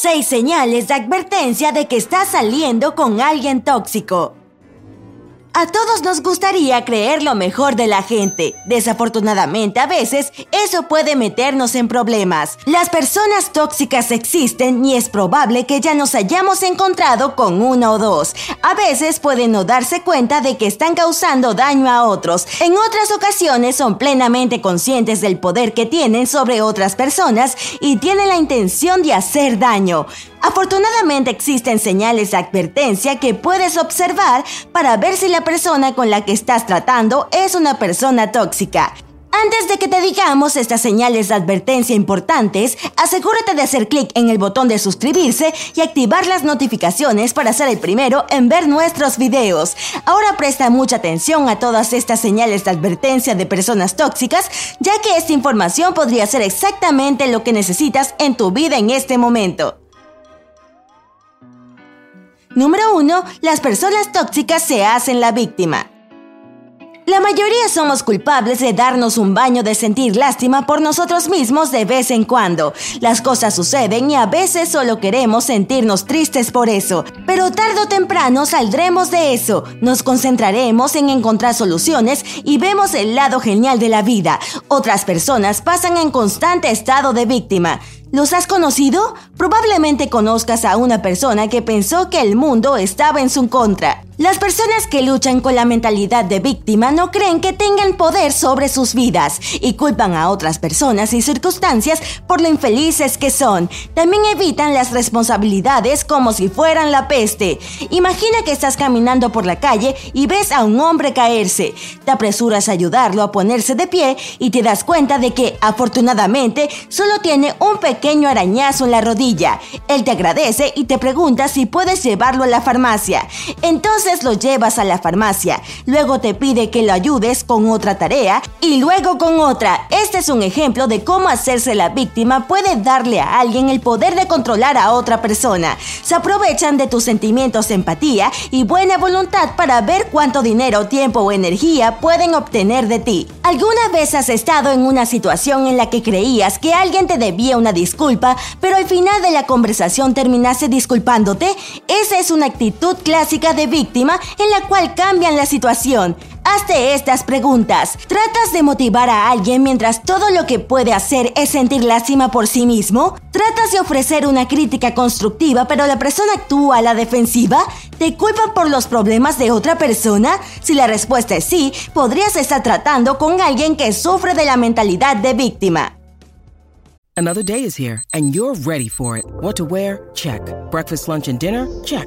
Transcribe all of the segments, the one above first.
Seis señales de advertencia de que estás saliendo con alguien tóxico. A todos nos gustaría creer lo mejor de la gente. Desafortunadamente, a veces eso puede meternos en problemas. Las personas tóxicas existen y es probable que ya nos hayamos encontrado con una o dos. A veces pueden no darse cuenta de que están causando daño a otros. En otras ocasiones son plenamente conscientes del poder que tienen sobre otras personas y tienen la intención de hacer daño. Afortunadamente existen señales de advertencia que puedes observar para ver si la persona con la que estás tratando es una persona tóxica. Antes de que te digamos estas señales de advertencia importantes, asegúrate de hacer clic en el botón de suscribirse y activar las notificaciones para ser el primero en ver nuestros videos. Ahora presta mucha atención a todas estas señales de advertencia de personas tóxicas, ya que esta información podría ser exactamente lo que necesitas en tu vida en este momento. Número 1. Las personas tóxicas se hacen la víctima. La mayoría somos culpables de darnos un baño de sentir lástima por nosotros mismos de vez en cuando. Las cosas suceden y a veces solo queremos sentirnos tristes por eso. Pero tarde o temprano saldremos de eso. Nos concentraremos en encontrar soluciones y vemos el lado genial de la vida. Otras personas pasan en constante estado de víctima. ¿Los has conocido? Probablemente conozcas a una persona que pensó que el mundo estaba en su contra. Las personas que luchan con la mentalidad de víctima no creen que tengan poder sobre sus vidas y culpan a otras personas y circunstancias por lo infelices que son. También evitan las responsabilidades como si fueran la peste. Imagina que estás caminando por la calle y ves a un hombre caerse. Te apresuras a ayudarlo a ponerse de pie y te das cuenta de que afortunadamente solo tiene un pequeño arañazo en la rodilla. Él te agradece y te pregunta si puedes llevarlo a la farmacia. Entonces lo llevas a la farmacia, luego te pide que lo ayudes con otra tarea y luego con otra. Este es un ejemplo de cómo hacerse la víctima puede darle a alguien el poder de controlar a otra persona. Se aprovechan de tus sentimientos de empatía y buena voluntad para ver cuánto dinero, tiempo o energía pueden obtener de ti. ¿Alguna vez has estado en una situación en la que creías que alguien te debía una disculpa, pero al final de la conversación terminaste disculpándote? Esa es una actitud clásica de víctima en la cual cambian la situación. Hazte estas preguntas. ¿Tratas de motivar a alguien mientras todo lo que puede hacer es sentir lástima por sí mismo? ¿Tratas de ofrecer una crítica constructiva pero la persona actúa a la defensiva? ¿Te culpan por los problemas de otra persona? Si la respuesta es sí, podrías estar tratando con alguien que sufre de la mentalidad de víctima. Another day is here and you're ready for it. What to wear? Check. Breakfast, lunch and dinner? Check.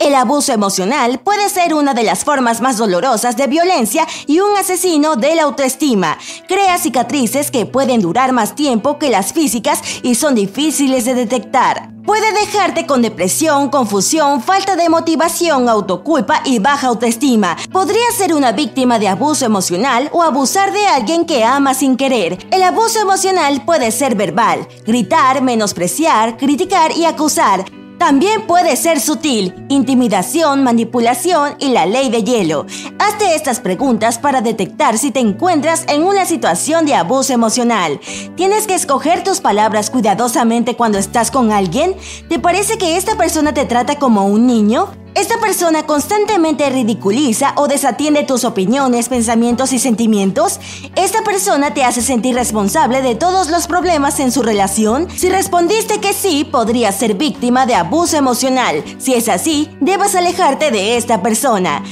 El abuso emocional puede ser una de las formas más dolorosas de violencia y un asesino de la autoestima. Crea cicatrices que pueden durar más tiempo que las físicas y son difíciles de detectar. Puede dejarte con depresión, confusión, falta de motivación, autoculpa y baja autoestima. Podría ser una víctima de abuso emocional o abusar de alguien que ama sin querer. El abuso emocional puede ser verbal, gritar, menospreciar, criticar y acusar. También puede ser sutil, intimidación, manipulación y la ley de hielo. Hazte estas preguntas para detectar si te encuentras en una situación de abuso emocional. ¿Tienes que escoger tus palabras cuidadosamente cuando estás con alguien? ¿Te parece que esta persona te trata como un niño? Esta persona constantemente ridiculiza o desatiende tus opiniones, pensamientos y sentimientos. Esta persona te hace sentir responsable de todos los problemas en su relación. Si respondiste que sí, podrías ser víctima de abuso emocional. Si es así, debes alejarte de esta persona.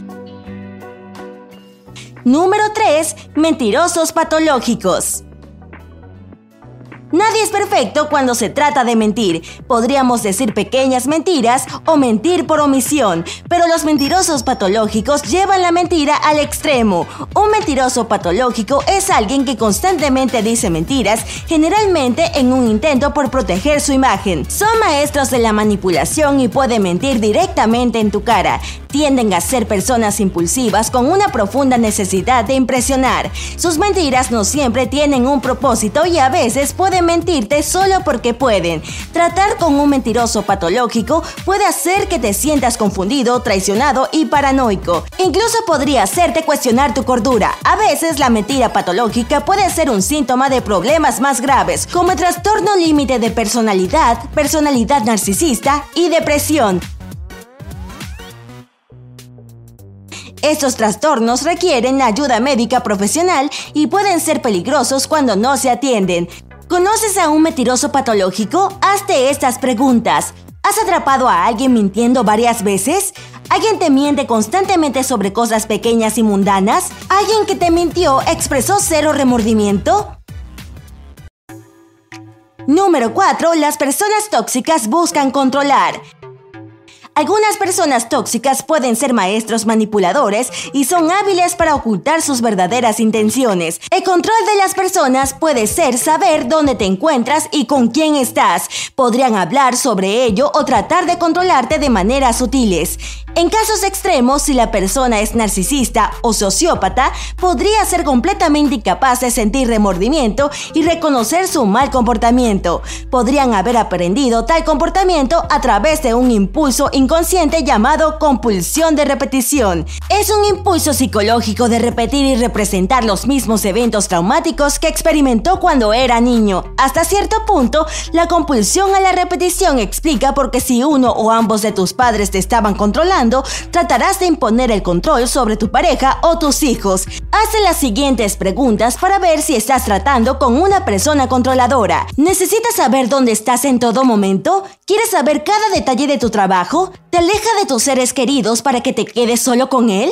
Número 3. Mentirosos patológicos. Nadie es perfecto cuando se trata de mentir. Podríamos decir pequeñas mentiras o mentir por omisión, pero los mentirosos patológicos llevan la mentira al extremo. Un mentiroso patológico es alguien que constantemente dice mentiras, generalmente en un intento por proteger su imagen. Son maestros de la manipulación y pueden mentir directamente en tu cara. Tienden a ser personas impulsivas con una profunda necesidad de impresionar. Sus mentiras no siempre tienen un propósito y a veces pueden mentirte solo porque pueden. Tratar con un mentiroso patológico puede hacer que te sientas confundido, traicionado y paranoico. Incluso podría hacerte cuestionar tu cordura. A veces la mentira patológica puede ser un síntoma de problemas más graves, como el trastorno límite de personalidad, personalidad narcisista y depresión. Estos trastornos requieren ayuda médica profesional y pueden ser peligrosos cuando no se atienden. ¿Conoces a un mentiroso patológico? Hazte estas preguntas. ¿Has atrapado a alguien mintiendo varias veces? ¿Alguien te miente constantemente sobre cosas pequeñas y mundanas? ¿Alguien que te mintió expresó cero remordimiento? Número 4. Las personas tóxicas buscan controlar. Algunas personas tóxicas pueden ser maestros manipuladores y son hábiles para ocultar sus verdaderas intenciones. El control de las personas puede ser saber dónde te encuentras y con quién estás. Podrían hablar sobre ello o tratar de controlarte de maneras sutiles. En casos extremos, si la persona es narcisista o sociópata, podría ser completamente incapaz de sentir remordimiento y reconocer su mal comportamiento. Podrían haber aprendido tal comportamiento a través de un impulso inconsciente llamado compulsión de repetición. Es un impulso psicológico de repetir y representar los mismos eventos traumáticos que experimentó cuando era niño. Hasta cierto punto, la compulsión a la repetición explica por qué si uno o ambos de tus padres te estaban controlando, tratarás de imponer el control sobre tu pareja o tus hijos. Hazte las siguientes preguntas para ver si estás tratando con una persona controladora. ¿Necesitas saber dónde estás en todo momento? ¿Quieres saber cada detalle de tu trabajo? ¿Te aleja de tus seres queridos para que te quedes solo con él?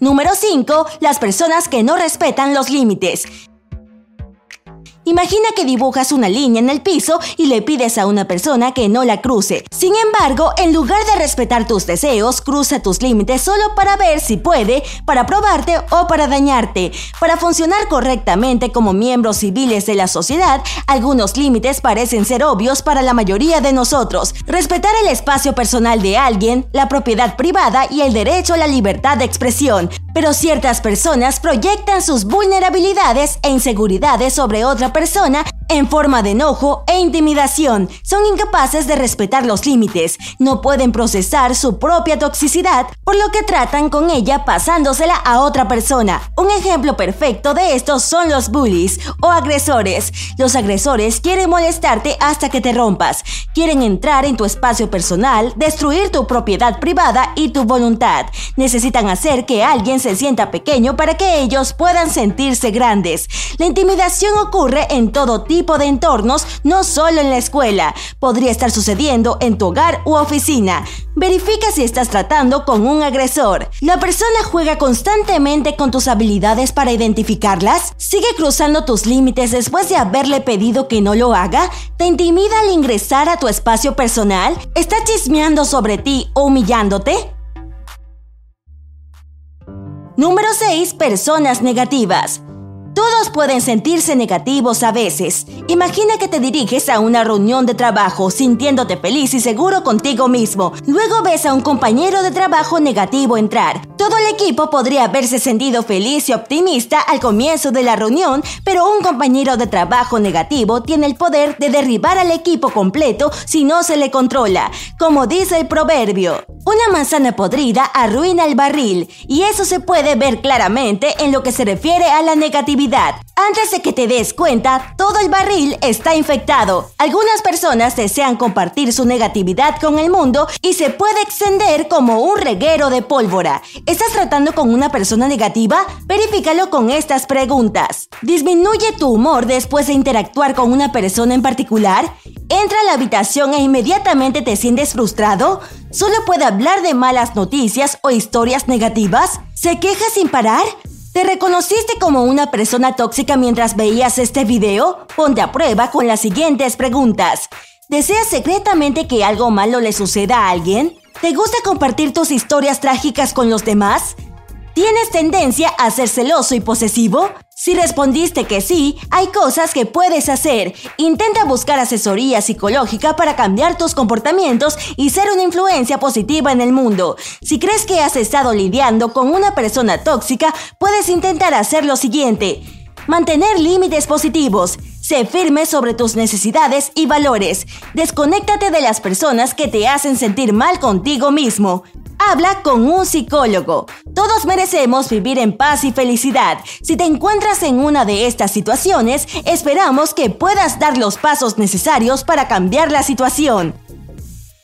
Número 5. Las personas que no respetan los límites. Imagina que dibujas una línea en el piso y le pides a una persona que no la cruce. Sin embargo, en lugar de respetar tus deseos, cruza tus límites solo para ver si puede, para probarte o para dañarte. Para funcionar correctamente como miembros civiles de la sociedad, algunos límites parecen ser obvios para la mayoría de nosotros. Respetar el espacio personal de alguien, la propiedad privada y el derecho a la libertad de expresión. Pero ciertas personas proyectan sus vulnerabilidades e inseguridades sobre otra persona en forma de enojo e intimidación. Son incapaces de respetar los límites, no pueden procesar su propia toxicidad, por lo que tratan con ella pasándosela a otra persona. Un ejemplo perfecto de esto son los bullies o agresores. Los agresores quieren molestarte hasta que te rompas, quieren entrar en tu espacio personal, destruir tu propiedad privada y tu voluntad. Necesitan hacer que alguien se sienta pequeño para que ellos puedan sentirse grandes. La intimidación ocurre en todo tipo de entornos, no solo en la escuela. Podría estar sucediendo en tu hogar u oficina. Verifica si estás tratando con un agresor. ¿La persona juega constantemente con tus habilidades para identificarlas? ¿Sigue cruzando tus límites después de haberle pedido que no lo haga? ¿Te intimida al ingresar a tu espacio personal? ¿Está chismeando sobre ti o humillándote? Número 6. Personas negativas. Todos pueden sentirse negativos a veces. Imagina que te diriges a una reunión de trabajo sintiéndote feliz y seguro contigo mismo. Luego ves a un compañero de trabajo negativo entrar. Todo el equipo podría haberse sentido feliz y optimista al comienzo de la reunión, pero un compañero de trabajo negativo tiene el poder de derribar al equipo completo si no se le controla. Como dice el proverbio, una manzana podrida arruina el barril, y eso se puede ver claramente en lo que se refiere a la negatividad. Antes de que te des cuenta, todo el barril está infectado. Algunas personas desean compartir su negatividad con el mundo y se puede extender como un reguero de pólvora. ¿Estás tratando con una persona negativa? Verifícalo con estas preguntas. ¿Disminuye tu humor después de interactuar con una persona en particular? ¿Entra a la habitación e inmediatamente te sientes frustrado? ¿Solo puede hablar de malas noticias o historias negativas? ¿Se queja sin parar? ¿Te reconociste como una persona tóxica mientras veías este video? Ponte a prueba con las siguientes preguntas. ¿Deseas secretamente que algo malo le suceda a alguien? ¿Te gusta compartir tus historias trágicas con los demás? ¿Tienes tendencia a ser celoso y posesivo? Si respondiste que sí, hay cosas que puedes hacer. Intenta buscar asesoría psicológica para cambiar tus comportamientos y ser una influencia positiva en el mundo. Si crees que has estado lidiando con una persona tóxica, puedes intentar hacer lo siguiente. Mantener límites positivos. Sé firme sobre tus necesidades y valores. Desconéctate de las personas que te hacen sentir mal contigo mismo. Habla con un psicólogo. Todos merecemos vivir en paz y felicidad. Si te encuentras en una de estas situaciones, esperamos que puedas dar los pasos necesarios para cambiar la situación.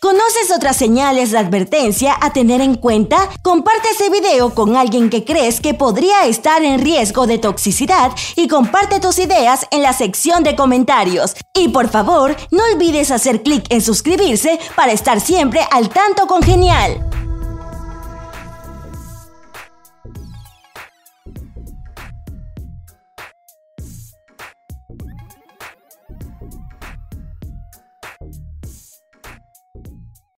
¿Conoces otras señales de advertencia a tener en cuenta? Comparte este video con alguien que crees que podría estar en riesgo de toxicidad y comparte tus ideas en la sección de comentarios. Y por favor, no olvides hacer clic en suscribirse para estar siempre al tanto con Genial.